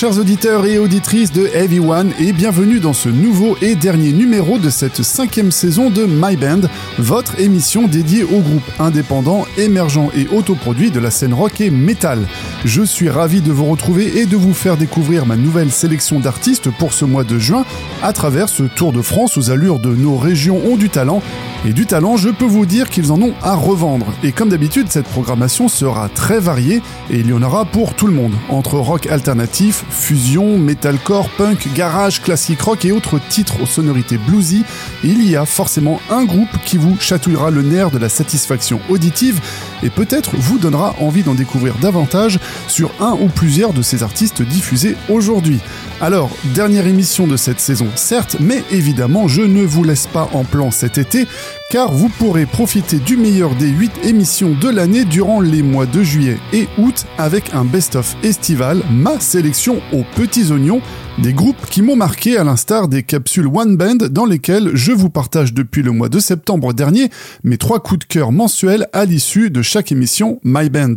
chers auditeurs et auditrices de Heavy One, et bienvenue dans ce nouveau et dernier numéro de cette cinquième saison de My Band, votre émission dédiée aux groupes indépendants, émergents et autoproduits de la scène rock et metal. Je suis ravi de vous retrouver et de vous faire découvrir ma nouvelle sélection d'artistes pour ce mois de juin à travers ce tour de France aux allures de nos régions ont du talent et du talent, je peux vous dire qu'ils en ont à revendre. Et comme d'habitude, cette programmation sera très variée et il y en aura pour tout le monde. Entre rock alternatif, fusion, metalcore, punk, garage, classique rock et autres titres aux sonorités bluesy, il y a forcément un groupe qui vous chatouillera le nerf de la satisfaction auditive et peut-être vous donnera envie d'en découvrir davantage sur un ou plusieurs de ces artistes diffusés aujourd'hui. Alors, dernière émission de cette saison, certes, mais évidemment, je ne vous laisse pas en plan cet été, car vous pourrez profiter du meilleur des 8 émissions de l'année durant les mois de juillet et août avec un best-of estival, ma sélection aux petits oignons, des groupes qui m'ont marqué à l'instar des capsules One Band dans lesquelles je vous partage depuis le mois de septembre dernier mes trois coups de cœur mensuels à l'issue de chaque émission My Band.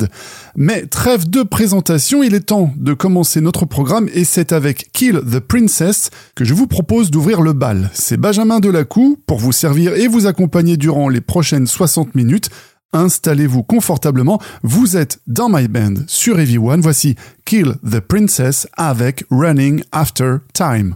Mais trêve de présentation, il est temps de commencer notre programme et c'est avec Kill the Princess que je vous propose d'ouvrir le bal. C'est Benjamin Delacou pour vous servir et vous accompagner durant les prochaines 60 minutes Installez-vous confortablement, vous êtes dans My Band sur One. Voici Kill the Princess avec Running After Time.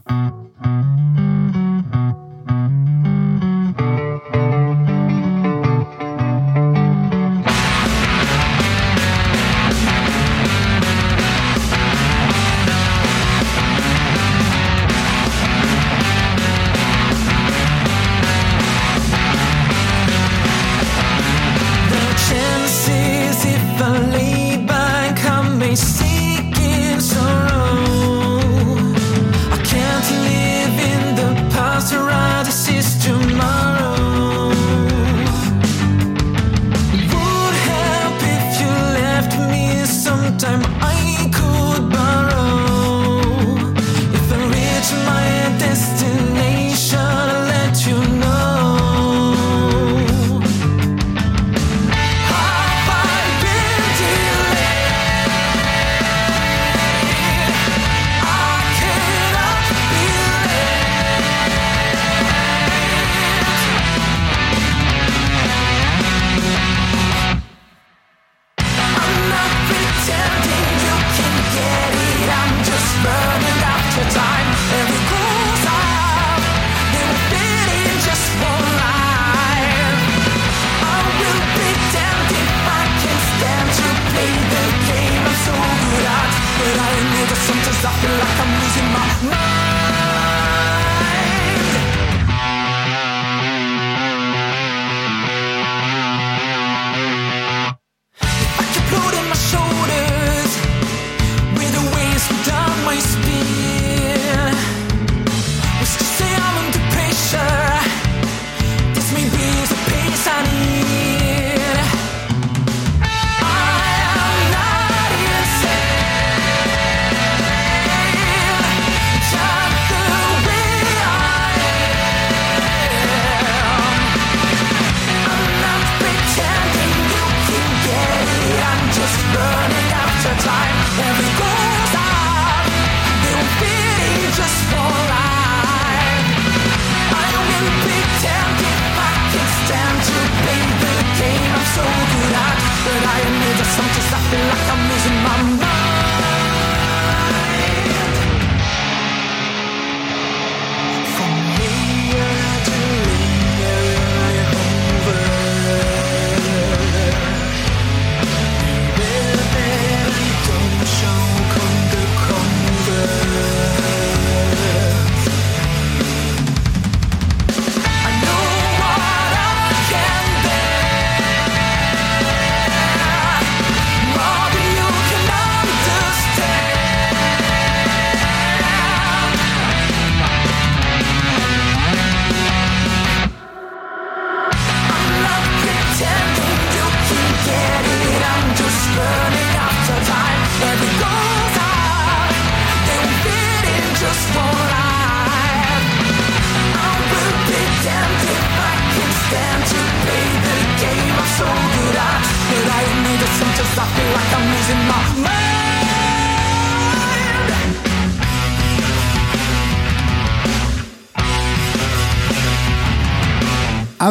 feel like I'm losing my mind.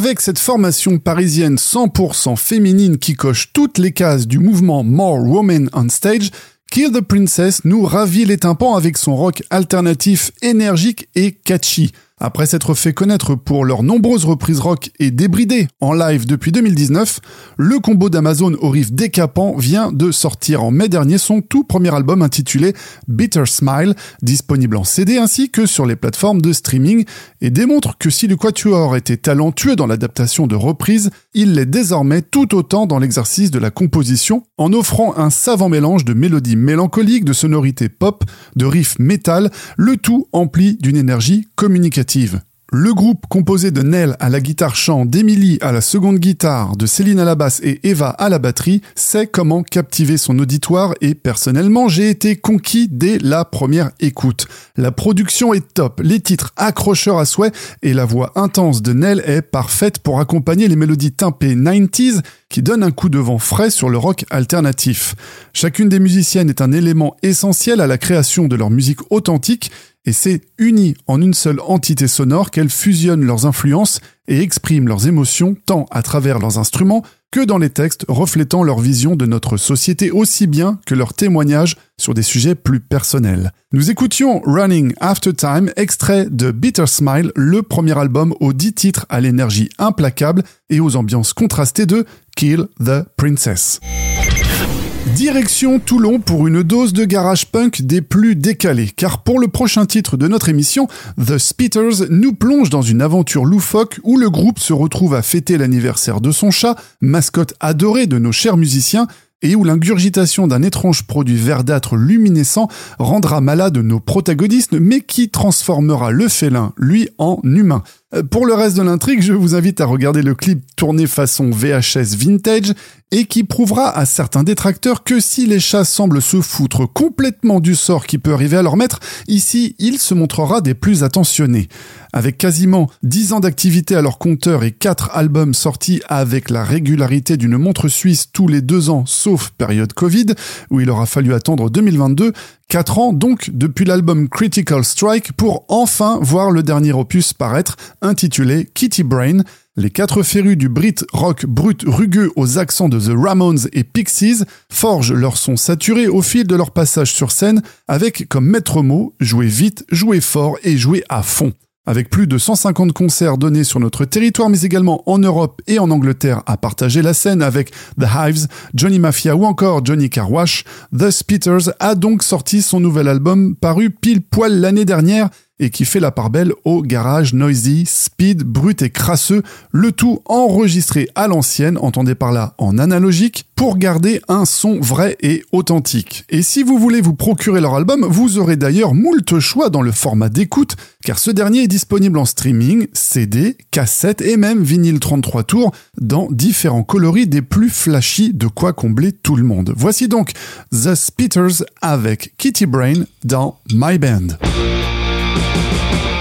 Avec cette formation parisienne 100% féminine qui coche toutes les cases du mouvement More Women on Stage, Kill the Princess nous ravit les tympans avec son rock alternatif énergique et catchy. Après s'être fait connaître pour leurs nombreuses reprises rock et débridées en live depuis 2019, le combo d'Amazon au riff décapant vient de sortir en mai dernier son tout premier album intitulé Bitter Smile, disponible en CD ainsi que sur les plateformes de streaming, et démontre que si le Quatuor était talentueux dans l'adaptation de reprises, il l'est désormais tout autant dans l'exercice de la composition, en offrant un savant mélange de mélodies mélancoliques, de sonorités pop, de riffs métal, le tout empli d'une énergie communicative le groupe composé de Nell à la guitare chant, d'Emily à la seconde guitare, de Céline à la basse et Eva à la batterie sait comment captiver son auditoire et personnellement j'ai été conquis dès la première écoute. La production est top, les titres accrocheurs à souhait et la voix intense de Nell est parfaite pour accompagner les mélodies tympées 90s qui donnent un coup de vent frais sur le rock alternatif. Chacune des musiciennes est un élément essentiel à la création de leur musique authentique et c'est uni en une seule entité sonore qu'elles fusionnent leurs influences et expriment leurs émotions tant à travers leurs instruments que dans les textes reflétant leur vision de notre société aussi bien que leurs témoignages sur des sujets plus personnels. Nous écoutions Running After Time, extrait de Bitter Smile, le premier album aux dix titres à l'énergie implacable et aux ambiances contrastées de Kill the Princess. Direction Toulon pour une dose de garage punk des plus décalés, car pour le prochain titre de notre émission, The Spitters nous plonge dans une aventure loufoque où le groupe se retrouve à fêter l'anniversaire de son chat, mascotte adorée de nos chers musiciens, et où l'ingurgitation d'un étrange produit verdâtre luminescent rendra malade nos protagonistes, mais qui transformera le félin, lui, en humain. Euh, pour le reste de l'intrigue, je vous invite à regarder le clip tourné façon VHS vintage et qui prouvera à certains détracteurs que si les chats semblent se foutre complètement du sort qui peut arriver à leur maître, ici il se montrera des plus attentionnés. Avec quasiment 10 ans d'activité à leur compteur et 4 albums sortis avec la régularité d'une montre suisse tous les 2 ans sauf période Covid, où il aura fallu attendre 2022, 4 ans donc depuis l'album Critical Strike pour enfin voir le dernier opus paraître intitulé Kitty Brain, les quatre férus du Brit rock brut rugueux aux accents de The Ramones et Pixies forgent leur son saturé au fil de leur passage sur scène avec comme maître mot jouer vite, jouer fort et jouer à fond. Avec plus de 150 concerts donnés sur notre territoire, mais également en Europe et en Angleterre à partager la scène avec The Hives, Johnny Mafia ou encore Johnny Carwash, The Spitters a donc sorti son nouvel album paru pile poil l'année dernière et qui fait la part belle au garage noisy, speed, brut et crasseux, le tout enregistré à l'ancienne, entendez par là en analogique, pour garder un son vrai et authentique. Et si vous voulez vous procurer leur album, vous aurez d'ailleurs moult choix dans le format d'écoute, car ce dernier est disponible en streaming, CD, cassette et même vinyle 33 tours, dans différents coloris des plus flashy de quoi combler tout le monde. Voici donc The Spitters avec Kitty Brain dans My Band. Thank you.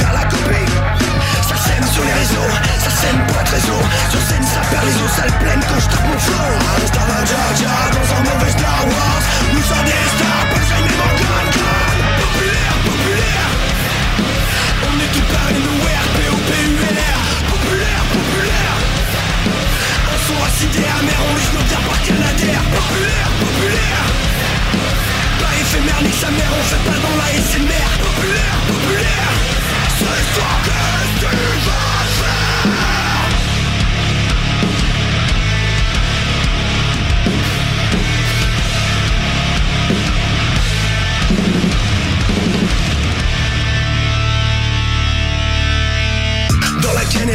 Ça sème sur les réseaux, ça sème pour être réseau. Sur scène ça perd les os, ça le plaine quand je tape mon flow. Un star va Jaja dans un mauvais Star Wars. Nous sommes des stars, pas jamais mon clan Populaire, populaire. On est tout par nowhere, P-O-P-U-L-R Populaire, populaire. Un son acidé amer, on liche nos terres par canadaire Populaire, populaire. Pas éphémère ni sa mère, on fait pas dans la SMR Populaire, populaire.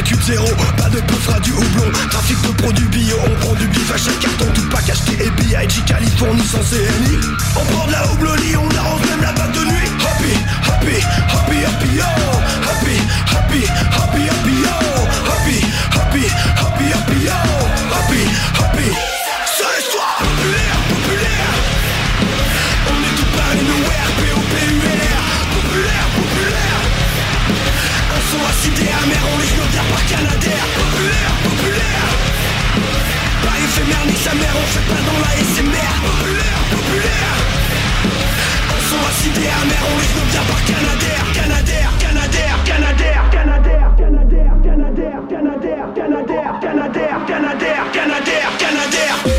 Tube zéro, pas de peu du houblon Trafic de produits bio, on prend du bif à chaque carton Tout pack acheté et B.I.G. Californie sans CNI On prend de la houblonie, on arrose même la batte de nuit Happy, happy, happy, yo. Happy, happy, happy, happy, yo. Happy, happy, happy, happy, yo. Happy, happy. C'est l'histoire populaire, populaire. On est tout par nowhere, P-O-P-U-L-R Populaire, populaire. Un son acidé amer, on les par Canadair. Populaire, populaire. Pas éphémère ni sa mère, on fait pas dans la SMR Populaire, populaire Un son acidé amer, on les bien par Canadair Canadair, Canadair, Canadair, Canadair, Canadair, Canadair, Canadair, Canadair, Canadair, Canadair, Canadair, Canadair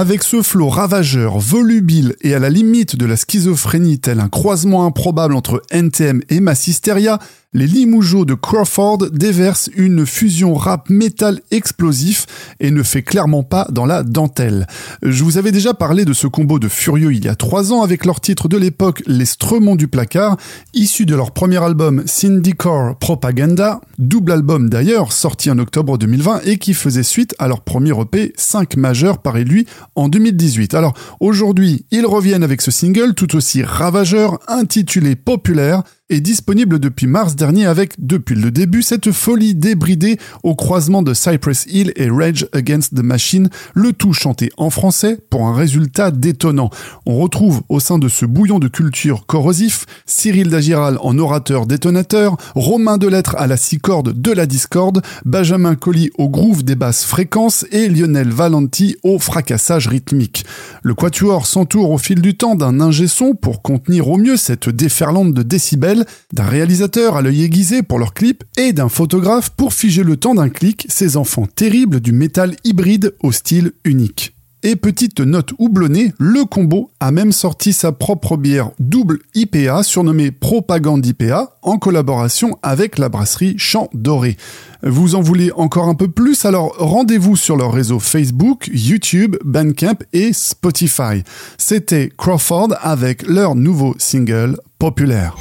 Avec ce flot ravageur, volubile et à la limite de la schizophrénie tel un croisement improbable entre NTM et Massisteria, les Limougeaux de Crawford déversent une fusion rap métal explosif et ne fait clairement pas dans la dentelle. Je vous avais déjà parlé de ce combo de furieux il y a trois ans avec leur titre de l'époque Les Stremons du placard, issu de leur premier album Syndicore Propaganda, double album d'ailleurs sorti en octobre 2020 et qui faisait suite à leur premier EP 5 majeur paru lui en 2018. Alors aujourd'hui, ils reviennent avec ce single tout aussi ravageur intitulé Populaire est disponible depuis mars dernier avec, depuis le début, cette folie débridée au croisement de Cypress Hill et Rage Against the Machine, le tout chanté en français pour un résultat détonnant. On retrouve au sein de ce bouillon de culture corrosif Cyril Dagiral en orateur détonateur, Romain Delettre à la six cordes de la discorde, Benjamin Colli au groove des basses fréquences et Lionel Valenti au fracassage rythmique. Le quatuor s'entoure au fil du temps d'un ingé son pour contenir au mieux cette déferlante de décibels d'un réalisateur à l'œil aiguisé pour leur clip et d'un photographe pour figer le temps d'un clic ces enfants terribles du métal hybride au style unique. Et petite note houblonnée, le combo a même sorti sa propre bière double IPA surnommée Propagande IPA en collaboration avec la brasserie Champ Doré. Vous en voulez encore un peu plus? Alors rendez-vous sur leur réseau Facebook, YouTube, Bandcamp et Spotify. C'était Crawford avec leur nouveau single Populaire.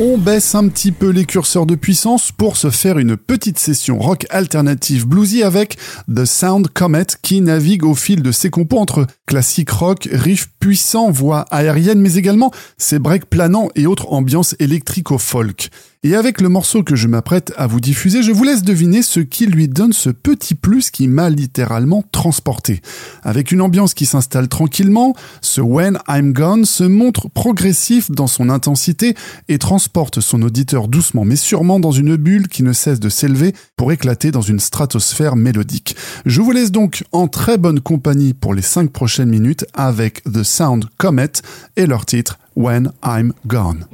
On baisse un petit peu les curseurs de puissance pour se faire une petite session rock alternative bluesy avec The Sound Comet qui navigue au fil de ses compos entre classique rock, riff puissant, voix aérienne mais également ses breaks planants et autres ambiances électrico-folk. Et avec le morceau que je m'apprête à vous diffuser, je vous laisse deviner ce qui lui donne ce petit plus qui m'a littéralement transporté. Avec une ambiance qui s'installe tranquillement, ce When I'm Gone se montre progressif dans son intensité et transporte son auditeur doucement mais sûrement dans une bulle qui ne cesse de s'élever pour éclater dans une stratosphère mélodique. Je vous laisse donc en très bonne compagnie pour les 5 prochaines minutes avec The Sound Comet et leur titre When I'm Gone.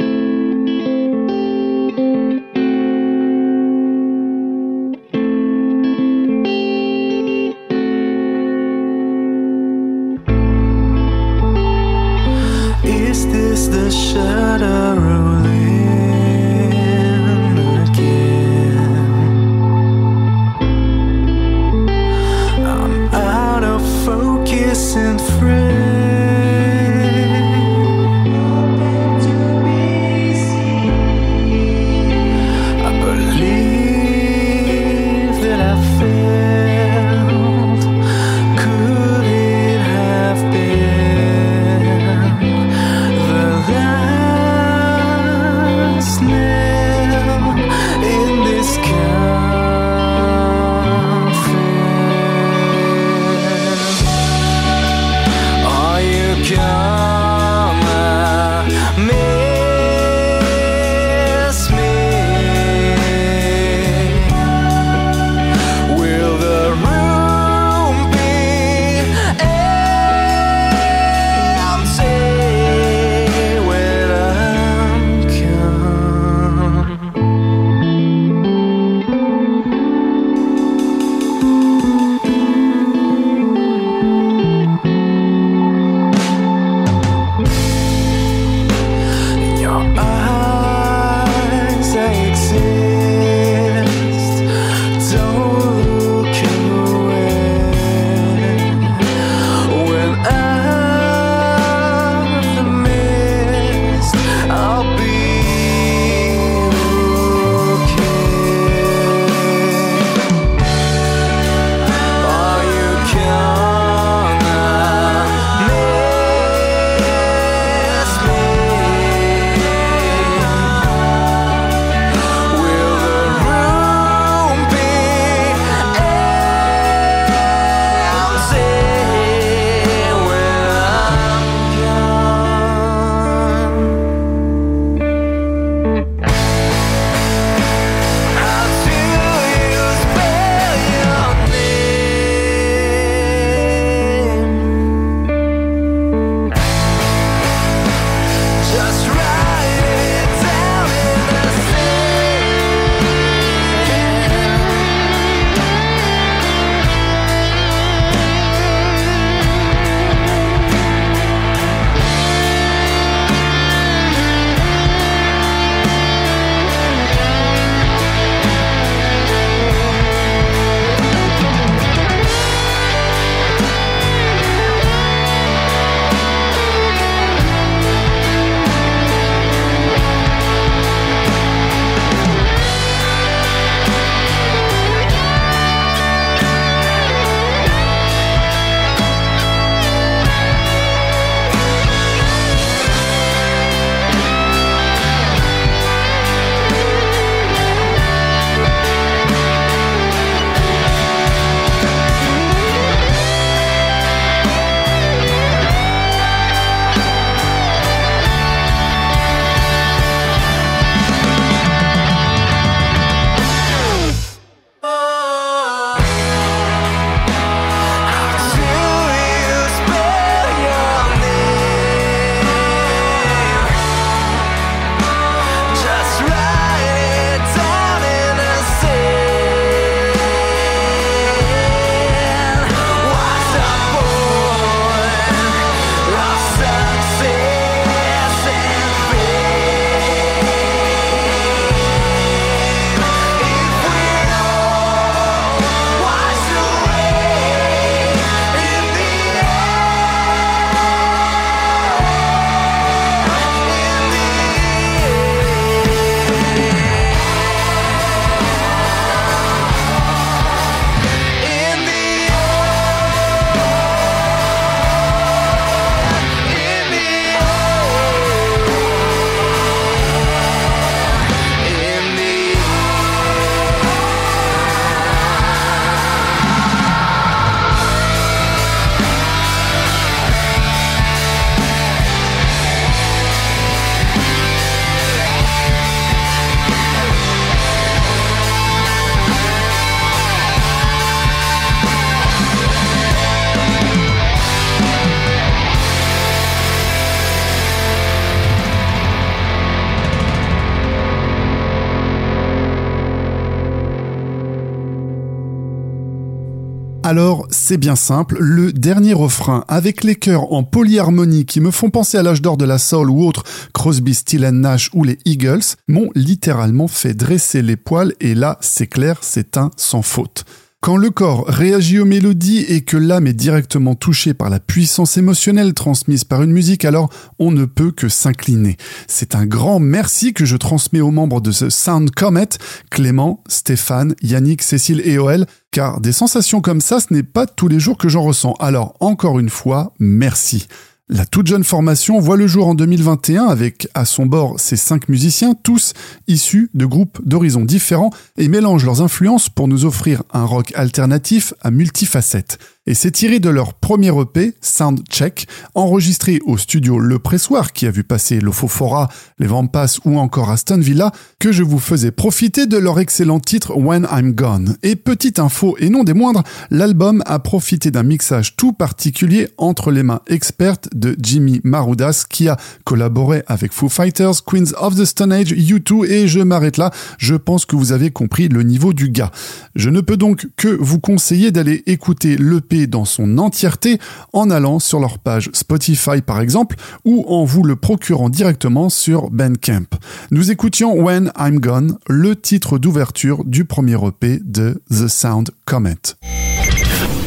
C'est bien simple, le dernier refrain, avec les chœurs en polyharmonie qui me font penser à l'âge d'or de la soul ou autre Crosby, Still Nash ou les Eagles, m'ont littéralement fait dresser les poils et là, c'est clair, c'est un sans faute. Quand le corps réagit aux mélodies et que l'âme est directement touchée par la puissance émotionnelle transmise par une musique, alors on ne peut que s'incliner. C'est un grand merci que je transmets aux membres de ce Sound Comet, Clément, Stéphane, Yannick, Cécile et Oel, car des sensations comme ça, ce n'est pas tous les jours que j'en ressens. Alors encore une fois, merci. La toute jeune formation voit le jour en 2021 avec à son bord ses cinq musiciens, tous issus de groupes d'horizons différents et mélangent leurs influences pour nous offrir un rock alternatif à multifacettes et c'est tiré de leur premier EP, Soundcheck, enregistré au studio Le Pressoir, qui a vu passer Lofofora, Les Vampas ou encore Aston Villa, que je vous faisais profiter de leur excellent titre When I'm Gone. Et petite info, et non des moindres, l'album a profité d'un mixage tout particulier entre les mains expertes de Jimmy Maroudas, qui a collaboré avec Foo Fighters, Queens of the Stone Age, U2, et je m'arrête là, je pense que vous avez compris le niveau du gars. Je ne peux donc que vous conseiller d'aller écouter dans son entièreté en allant sur leur page Spotify par exemple ou en vous le procurant directement sur Bandcamp. Nous écoutions When I'm Gone, le titre d'ouverture du premier EP de The Sound Comet.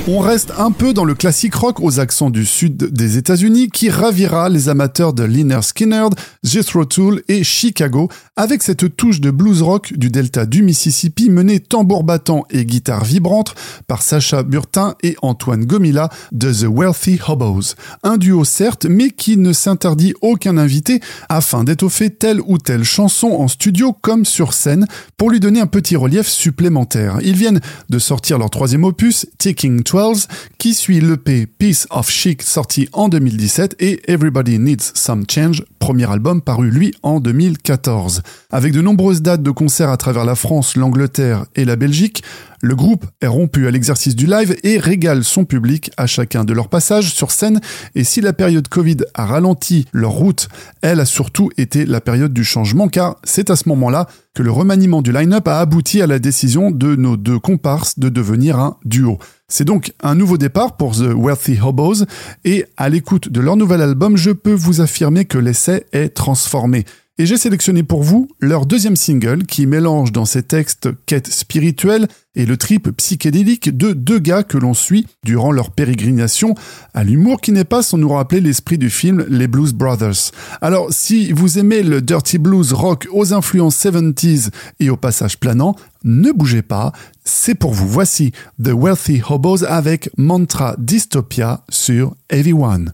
On reste un peu dans le classique rock aux accents du sud des États-Unis qui ravira les amateurs de Liner Skinner, Jethro Tull et Chicago avec cette touche de blues rock du delta du Mississippi menée tambour battant et guitare vibrante par Sacha Burtin et Antoine Gomila de The Wealthy Hobos. Un duo certes, mais qui ne s'interdit aucun invité afin d'étoffer telle ou telle chanson en studio comme sur scène pour lui donner un petit relief supplémentaire. Ils viennent de sortir leur troisième opus, Taking qui suit l'EP Piece of Chic sorti en 2017 et Everybody Needs Some Change, premier album paru lui en 2014. Avec de nombreuses dates de concerts à travers la France, l'Angleterre et la Belgique, le groupe est rompu à l'exercice du live et régale son public à chacun de leurs passages sur scène et si la période Covid a ralenti leur route, elle a surtout été la période du changement car c'est à ce moment-là que le remaniement du line-up a abouti à la décision de nos deux comparses de devenir un duo. C'est donc un nouveau départ pour The Wealthy Hobos et à l'écoute de leur nouvel album, je peux vous affirmer que l'essai est transformé. Et j'ai sélectionné pour vous leur deuxième single qui mélange dans ses textes quête spirituelle et le trip psychédélique de deux gars que l'on suit durant leur pérégrination à l'humour qui n'est pas sans nous rappeler l'esprit du film Les Blues Brothers. Alors si vous aimez le dirty blues rock aux influences 70s et au passage planant, ne bougez pas, c'est pour vous. Voici The Wealthy Hobos avec Mantra Dystopia sur Everyone.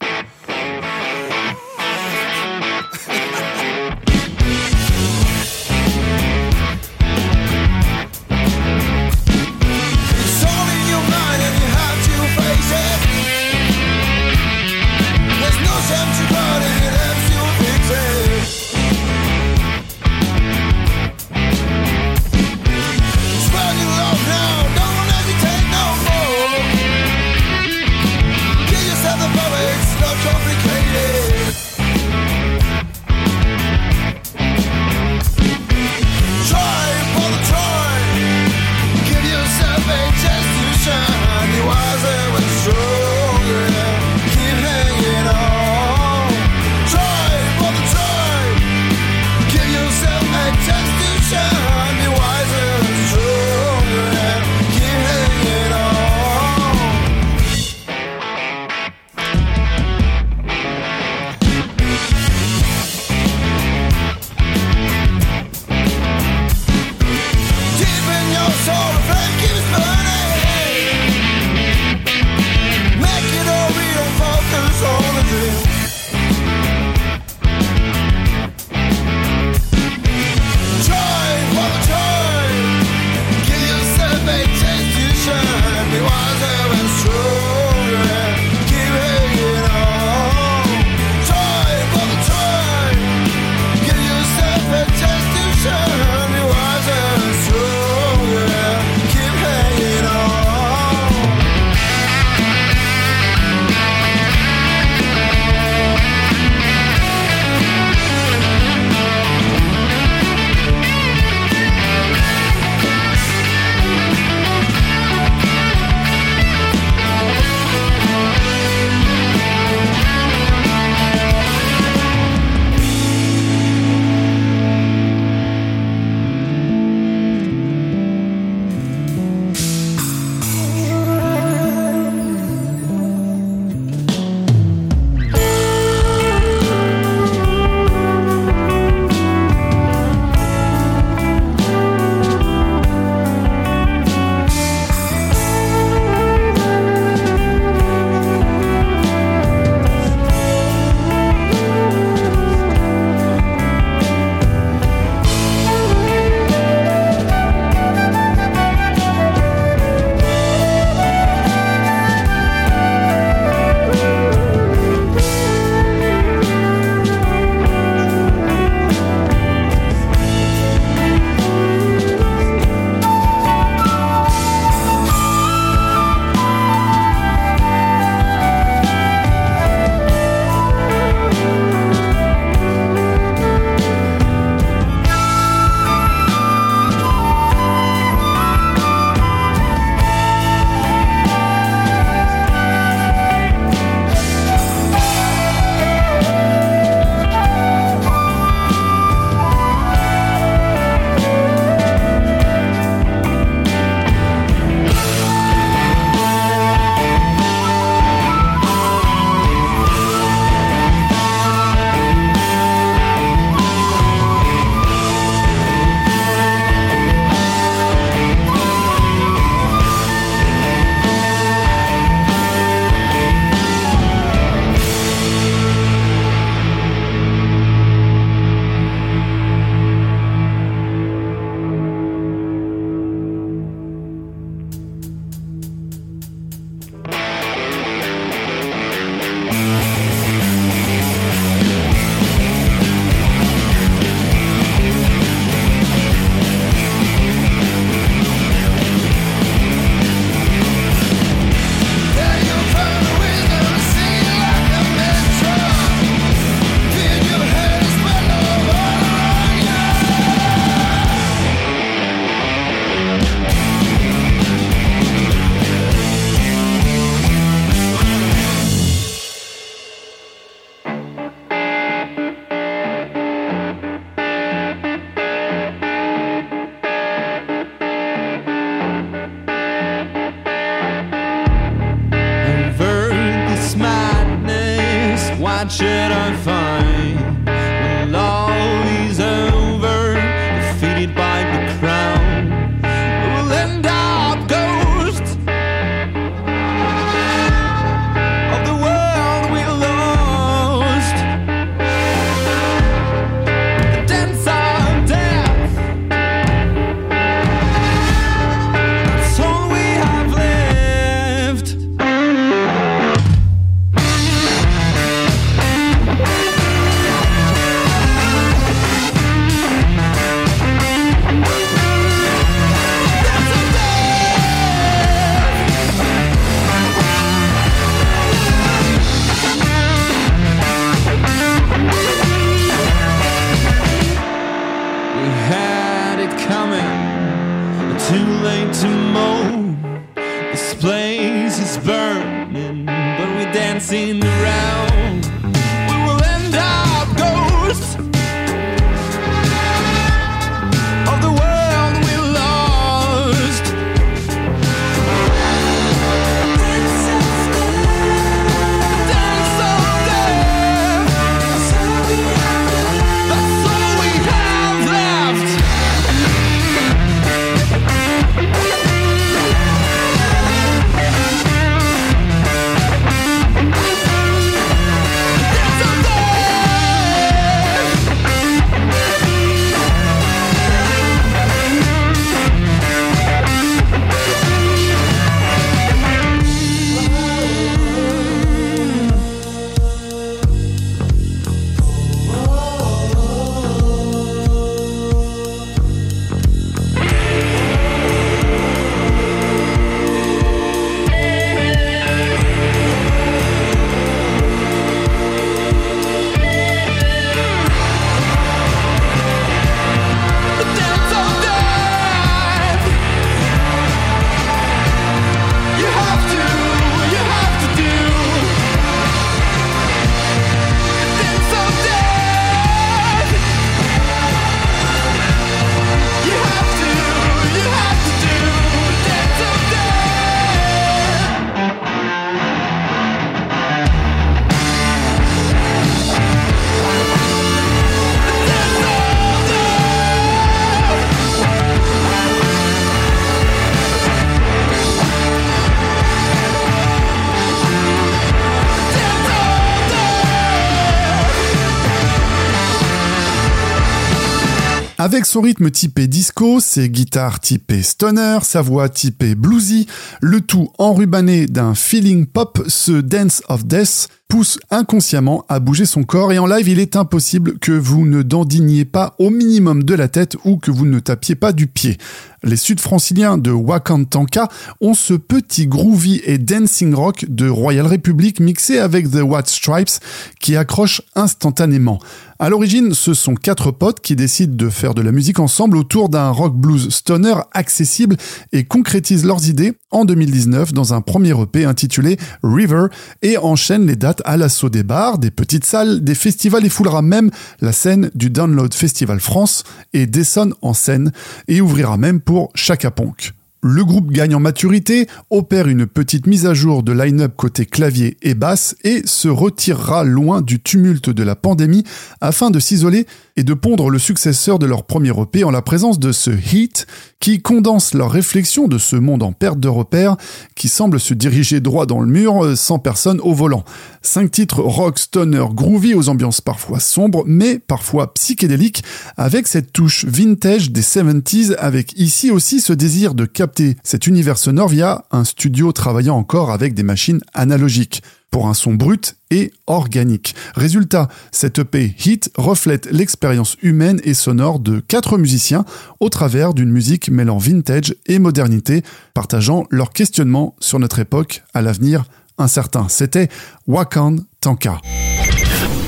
Avec son rythme typé disco, ses guitares typées stoner, sa voix typée bluesy, le tout enrubanné d'un feeling pop, ce Dance of Death pousse inconsciemment à bouger son corps et en live il est impossible que vous ne dandiniez pas au minimum de la tête ou que vous ne tapiez pas du pied. Les sud-franciliens de Wakantanka ont ce petit groovy et dancing rock de Royal Republic mixé avec The White Stripes qui accroche instantanément. À l'origine, ce sont quatre potes qui décident de faire de la musique ensemble autour d'un rock blues stoner accessible et concrétisent leurs idées en 2019 dans un premier EP intitulé River et enchaînent les dates à l'assaut des bars, des petites salles, des festivals et foulera même la scène du Download Festival France et dessonne en scène et ouvrira même pour Chaka Ponk. Le groupe gagne en maturité, opère une petite mise à jour de line-up côté clavier et basse et se retirera loin du tumulte de la pandémie afin de s'isoler et de pondre le successeur de leur premier EP en la présence de ce Heat qui condense leur réflexion de ce monde en perte de repères qui semble se diriger droit dans le mur euh, sans personne au volant. Cinq titres rock, stoner, groovy aux ambiances parfois sombres mais parfois psychédéliques avec cette touche vintage des 70s avec ici aussi ce désir de capter cet univers sonore via un studio travaillant encore avec des machines analogiques pour un son brut et organique. Résultat, cette EP Hit reflète l'expérience humaine et sonore de quatre musiciens au travers d'une musique mêlant vintage et modernité, partageant leurs questionnements sur notre époque à l'avenir incertain. C'était Wakan Tanka.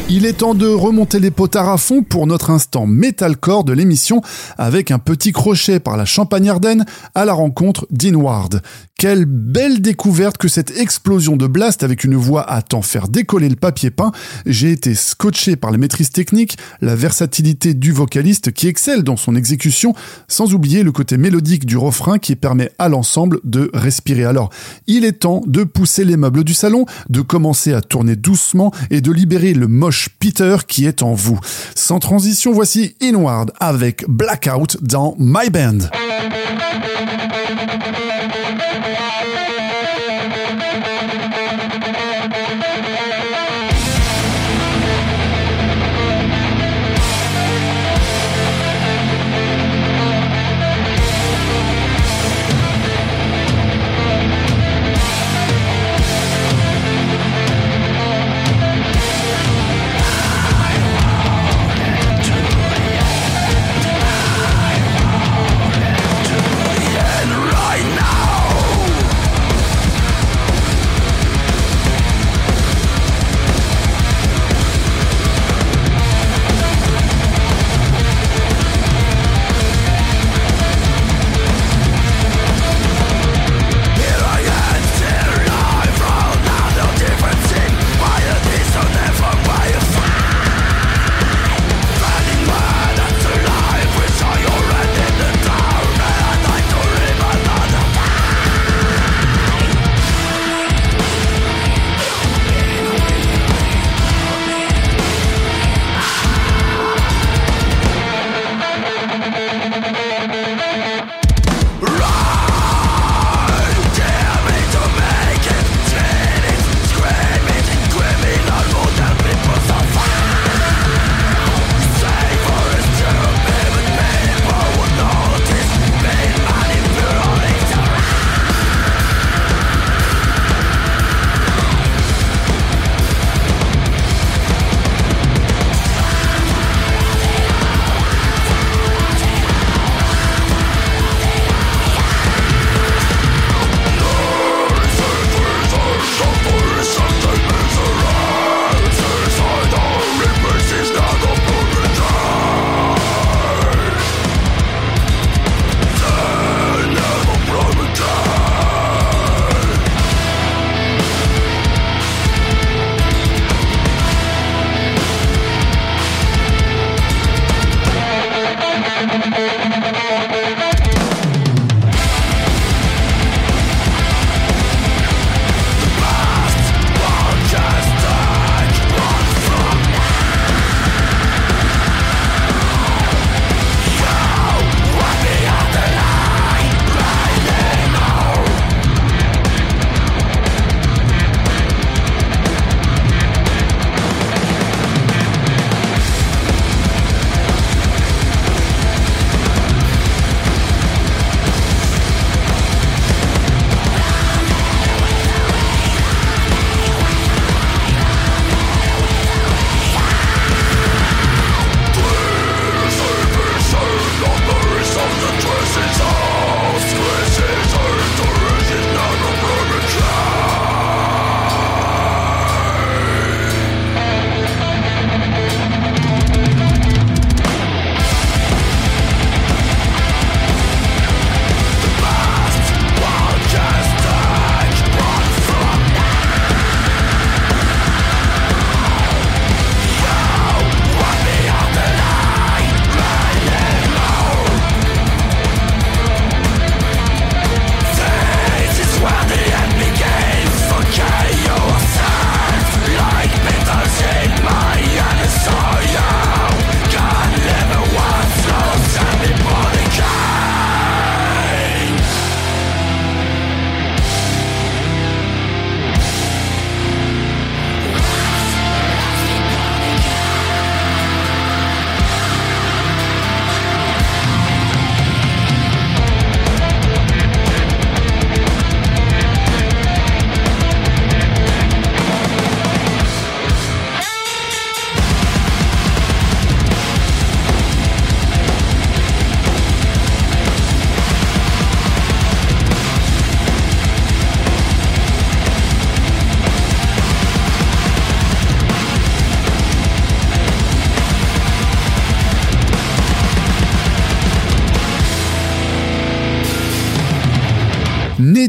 Il est temps de remonter les potards à fond pour notre instant metalcore de l'émission avec un petit crochet par la Champagne Ardenne à la rencontre d'Inward. Quelle belle découverte que cette explosion de blast avec une voix à tant faire décoller le papier peint. J'ai été scotché par la maîtrise technique, la versatilité du vocaliste qui excelle dans son exécution, sans oublier le côté mélodique du refrain qui permet à l'ensemble de respirer. Alors, il est temps de pousser les meubles du salon, de commencer à tourner doucement et de libérer le moche Peter qui est en vous. Sans transition, voici Inward avec Blackout dans My Band.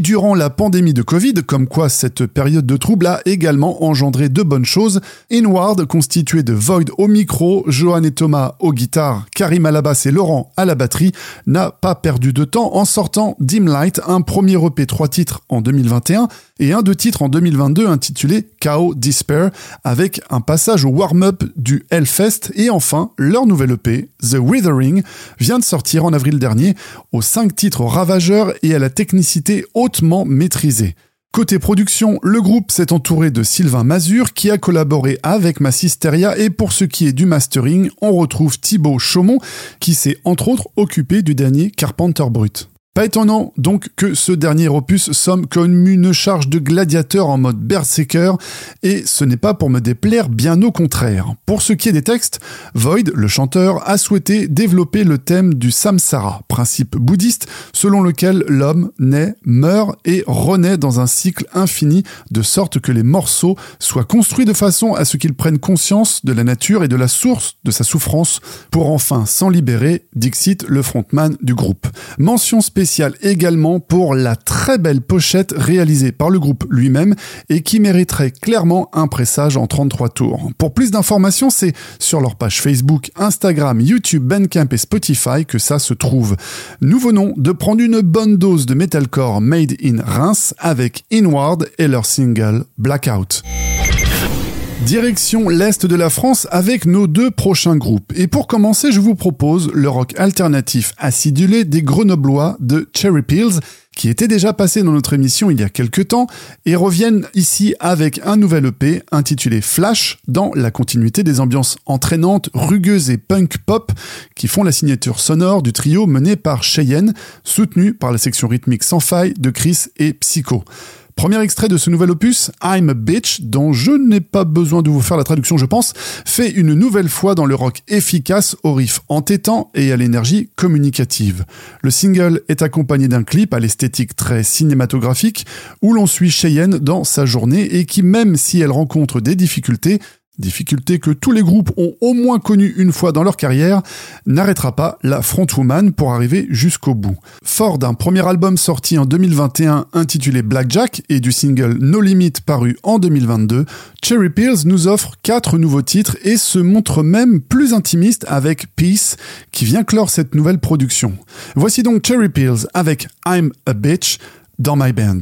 Durant la pandémie de Covid, comme quoi cette période de trouble a également engendré de bonnes choses. Inward, constitué de Void au micro, Johan et Thomas aux guitares, Karim à la basse et Laurent à la batterie, n'a pas perdu de temps en sortant Dim Light, un premier EP 3 titres en 2021 et un de titres en 2022 intitulé Chaos Despair, avec un passage au warm-up du Hellfest et enfin leur nouvelle EP, The Withering, vient de sortir en avril dernier aux 5 titres ravageurs et à la technicité hautement. Côté production, le groupe s'est entouré de Sylvain Mazur qui a collaboré avec Massisteria et pour ce qui est du mastering, on retrouve Thibaut Chaumont qui s'est entre autres occupé du dernier Carpenter Brut. Pas étonnant donc que ce dernier opus somme comme une charge de gladiateur en mode berserker, et ce n'est pas pour me déplaire, bien au contraire. Pour ce qui est des textes, Void, le chanteur, a souhaité développer le thème du samsara, principe bouddhiste selon lequel l'homme naît, meurt et renaît dans un cycle infini, de sorte que les morceaux soient construits de façon à ce qu'ils prennent conscience de la nature et de la source de sa souffrance, pour enfin s'en libérer, Dixit, le frontman du groupe. Mention spécial également pour la très belle pochette réalisée par le groupe lui-même et qui mériterait clairement un pressage en 33 tours. Pour plus d'informations, c'est sur leur page Facebook, Instagram, YouTube, Bandcamp et Spotify que ça se trouve. Nous venons de prendre une bonne dose de metalcore made in Reims avec Inward et leur single Blackout. Direction l'Est de la France avec nos deux prochains groupes. Et pour commencer, je vous propose le rock alternatif acidulé des Grenoblois de Cherry Pills, qui étaient déjà passés dans notre émission il y a quelques temps, et reviennent ici avec un nouvel EP intitulé Flash, dans la continuité des ambiances entraînantes, rugueuses et punk pop qui font la signature sonore du trio mené par Cheyenne, soutenu par la section rythmique sans faille de Chris et Psycho. Premier extrait de ce nouvel opus, I'm a Bitch, dont je n'ai pas besoin de vous faire la traduction, je pense, fait une nouvelle fois dans le rock efficace, au riff entêtant et à l'énergie communicative. Le single est accompagné d'un clip à l'esthétique très cinématographique, où l'on suit Cheyenne dans sa journée et qui, même si elle rencontre des difficultés, difficulté que tous les groupes ont au moins connu une fois dans leur carrière, n'arrêtera pas la frontwoman pour arriver jusqu'au bout. Fort d'un premier album sorti en 2021 intitulé Blackjack et du single No Limit paru en 2022, Cherry Pills nous offre quatre nouveaux titres et se montre même plus intimiste avec Peace qui vient clore cette nouvelle production. Voici donc Cherry Pills avec I'm a Bitch dans My Band.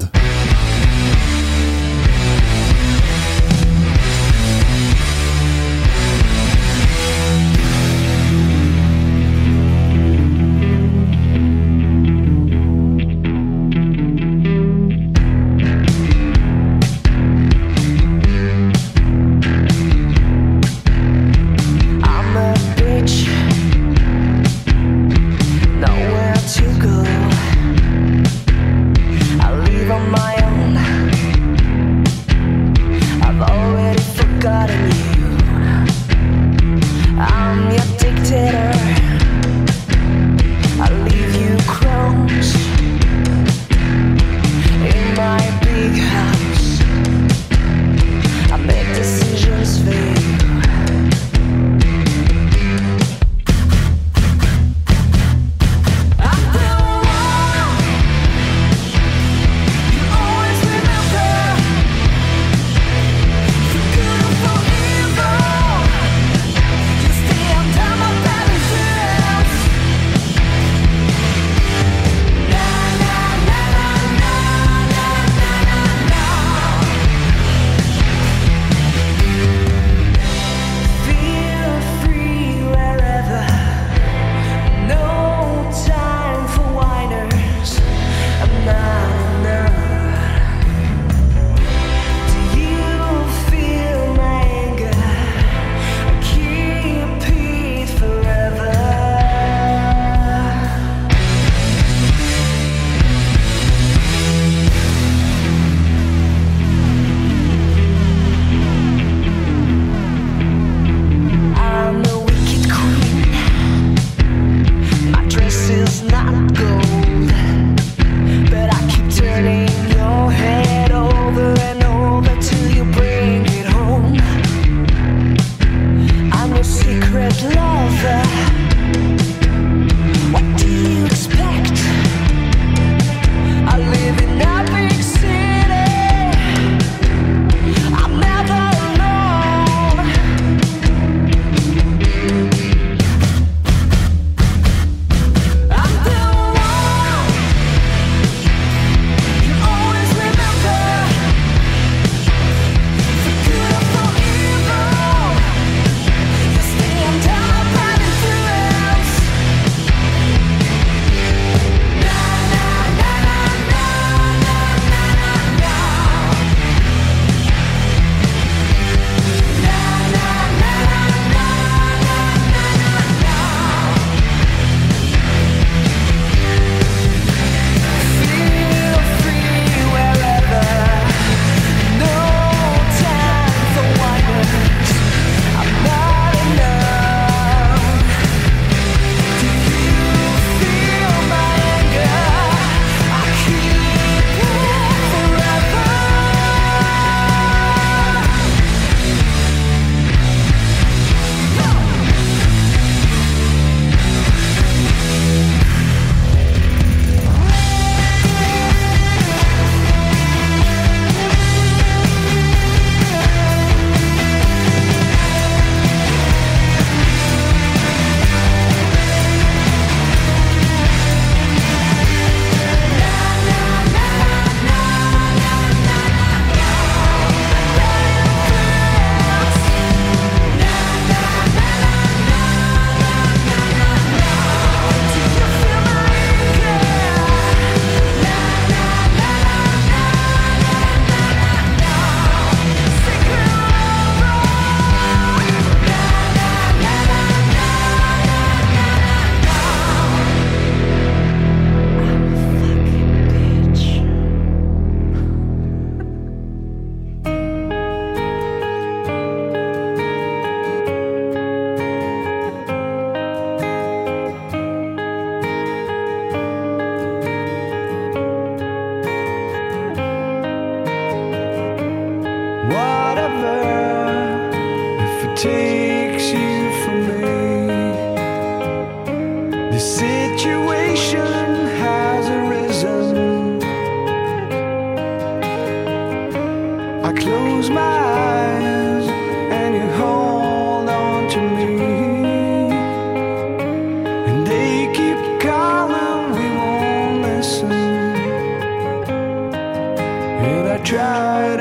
Je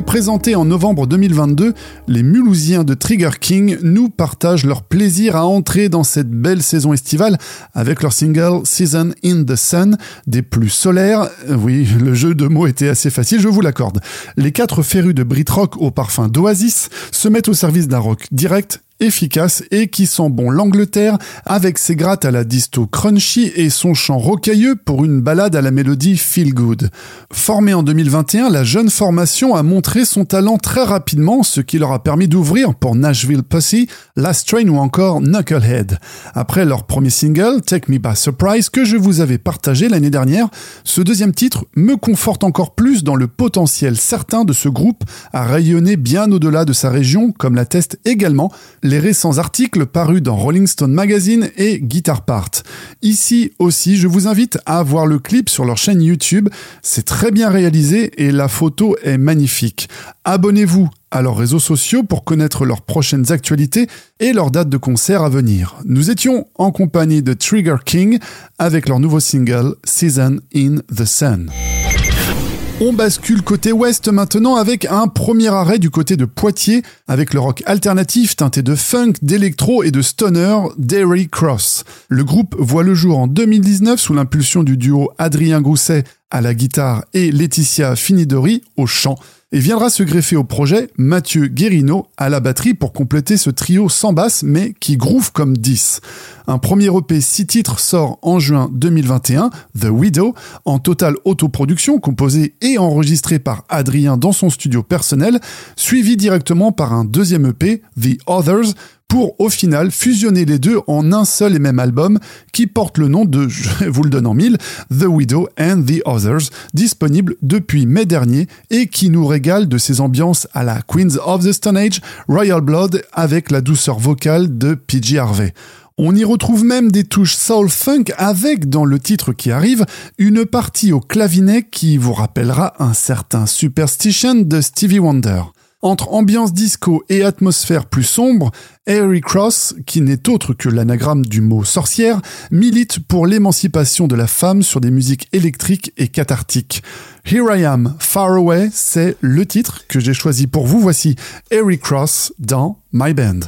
l'ai présenté en novembre 2022, les Mulhousiens de Trigger King nous partagent leur plaisir à entrer dans cette belle saison estivale avec leur single Season in the Sun, des plus solaires. Oui, le jeu de mots était assez facile, je vous l'accorde. Les quatre férus de Brit Rock au parfum d'Oasis se mettent au service d'un rock direct efficace et qui sent bon l'Angleterre avec ses grattes à la disto crunchy et son chant rocailleux pour une balade à la mélodie feel good. Formée en 2021, la jeune formation a montré son talent très rapidement, ce qui leur a permis d'ouvrir pour Nashville Pussy, Last Train ou encore Knucklehead. Après leur premier single, Take Me By Surprise, que je vous avais partagé l'année dernière, ce deuxième titre me conforte encore plus dans le potentiel certain de ce groupe à rayonner bien au-delà de sa région, comme l'attestent également récents articles parus dans Rolling Stone Magazine et Guitar Part. Ici aussi, je vous invite à voir le clip sur leur chaîne YouTube. C'est très bien réalisé et la photo est magnifique. Abonnez-vous à leurs réseaux sociaux pour connaître leurs prochaines actualités et leurs dates de concert à venir. Nous étions en compagnie de Trigger King avec leur nouveau single Season in the Sun. On bascule côté ouest maintenant avec un premier arrêt du côté de Poitiers avec le rock alternatif teinté de funk, d'électro et de stoner Dairy Cross. Le groupe voit le jour en 2019 sous l'impulsion du duo Adrien Grousset à la guitare et Laetitia Finidori au chant et viendra se greffer au projet Mathieu Guérino à la batterie pour compléter ce trio sans basse mais qui groove comme 10. Un premier EP 6 titres sort en juin 2021, The Widow, en totale autoproduction composé et enregistré par Adrien dans son studio personnel, suivi directement par un deuxième EP, The Others, pour au final fusionner les deux en un seul et même album qui porte le nom de, je vous le donne en mille, The Widow and the Others, disponible depuis mai dernier et qui nous régale de ses ambiances à la Queens of the Stone Age, Royal Blood avec la douceur vocale de PG Harvey. On y retrouve même des touches soul funk avec, dans le titre qui arrive, une partie au clavinet qui vous rappellera un certain Superstition de Stevie Wonder. Entre ambiance disco et atmosphère plus sombre, Harry Cross, qui n'est autre que l'anagramme du mot sorcière, milite pour l'émancipation de la femme sur des musiques électriques et cathartiques. Here I Am, Far Away, c'est le titre que j'ai choisi pour vous. Voici Harry Cross dans My Band.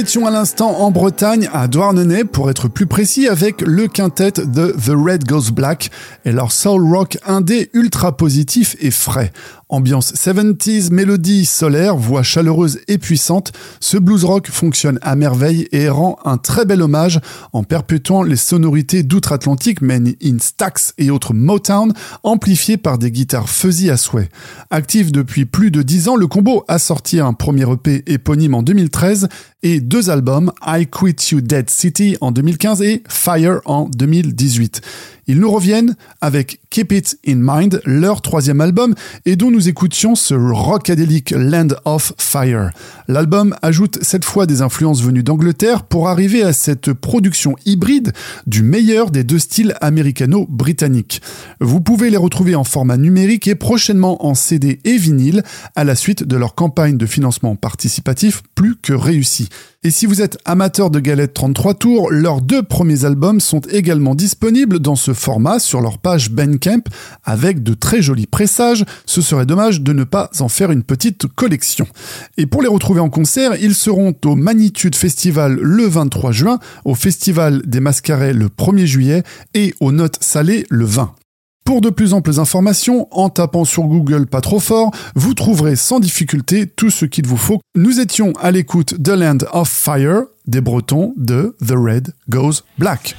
Étions à l'instant en Bretagne, à Douarnenez, pour être plus précis, avec le quintet de The Red Goes Black et leur soul rock indé ultra positif et frais. Ambiance 70s, mélodie solaire, voix chaleureuse et puissante, ce blues rock fonctionne à merveille et rend un très bel hommage en perpétuant les sonorités d'outre-Atlantique, Men in Stax et autres Motown, amplifiées par des guitares fuzzy à souhait. Actif depuis plus de 10 ans, le combo a sorti un premier EP éponyme en 2013 et deux albums, I Quit You Dead City en 2015 et Fire en 2018. Ils nous reviennent avec Keep It in Mind, leur troisième album, et dont nous écoutions ce rockadélique Land of Fire. L'album ajoute cette fois des influences venues d'Angleterre pour arriver à cette production hybride du meilleur des deux styles américano-britanniques. Vous pouvez les retrouver en format numérique et prochainement en CD et vinyle à la suite de leur campagne de financement participatif plus que réussie. Et si vous êtes amateur de galettes 33 tours, leurs deux premiers albums sont également disponibles dans ce format sur leur page Bandcamp avec de très jolis pressages. Ce serait dommage de ne pas en faire une petite collection. Et pour les retrouver en concert, ils seront au Magnitude Festival le 23 juin, au Festival des Mascarets le 1er juillet et aux Notes Salées le 20. Pour de plus amples informations, en tapant sur Google pas trop fort, vous trouverez sans difficulté tout ce qu'il vous faut. Nous étions à l'écoute de Land of Fire des Bretons de The Red Goes Black.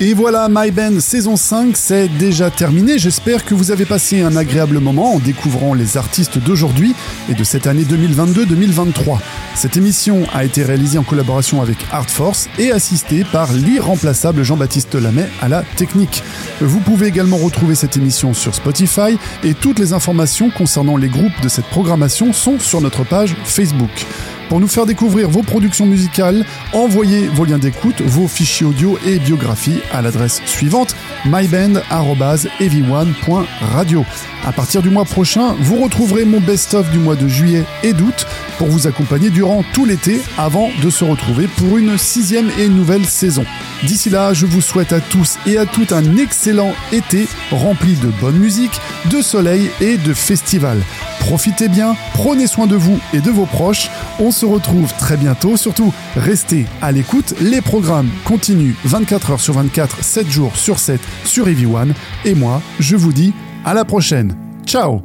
Et voilà, My Band saison 5, c'est déjà terminé. J'espère que vous avez passé un agréable moment en découvrant les artistes d'aujourd'hui et de cette année 2022-2023. Cette émission a été réalisée en collaboration avec Art Force et assistée par l'irremplaçable Jean-Baptiste Lamet à la technique. Vous pouvez également retrouver cette émission sur Spotify et toutes les informations concernant les groupes de cette programmation sont sur notre page Facebook. Pour nous faire découvrir vos productions musicales, envoyez vos liens d'écoute, vos fichiers audio et biographies à l'adresse suivante myband.ev1.radio. À partir du mois prochain, vous retrouverez mon best-of du mois de juillet et d'août pour vous accompagner durant tout l'été avant de se retrouver pour une sixième et nouvelle saison. D'ici là, je vous souhaite à tous et à toutes un excellent été rempli de bonne musique, de soleil et de festivals. Profitez bien, prenez soin de vous et de vos proches. On se retrouve très bientôt. Surtout, restez à l'écoute. Les programmes continuent 24 heures sur 24, 7 jours sur 7 sur EV1. Et moi, je vous dis à la prochaine. Ciao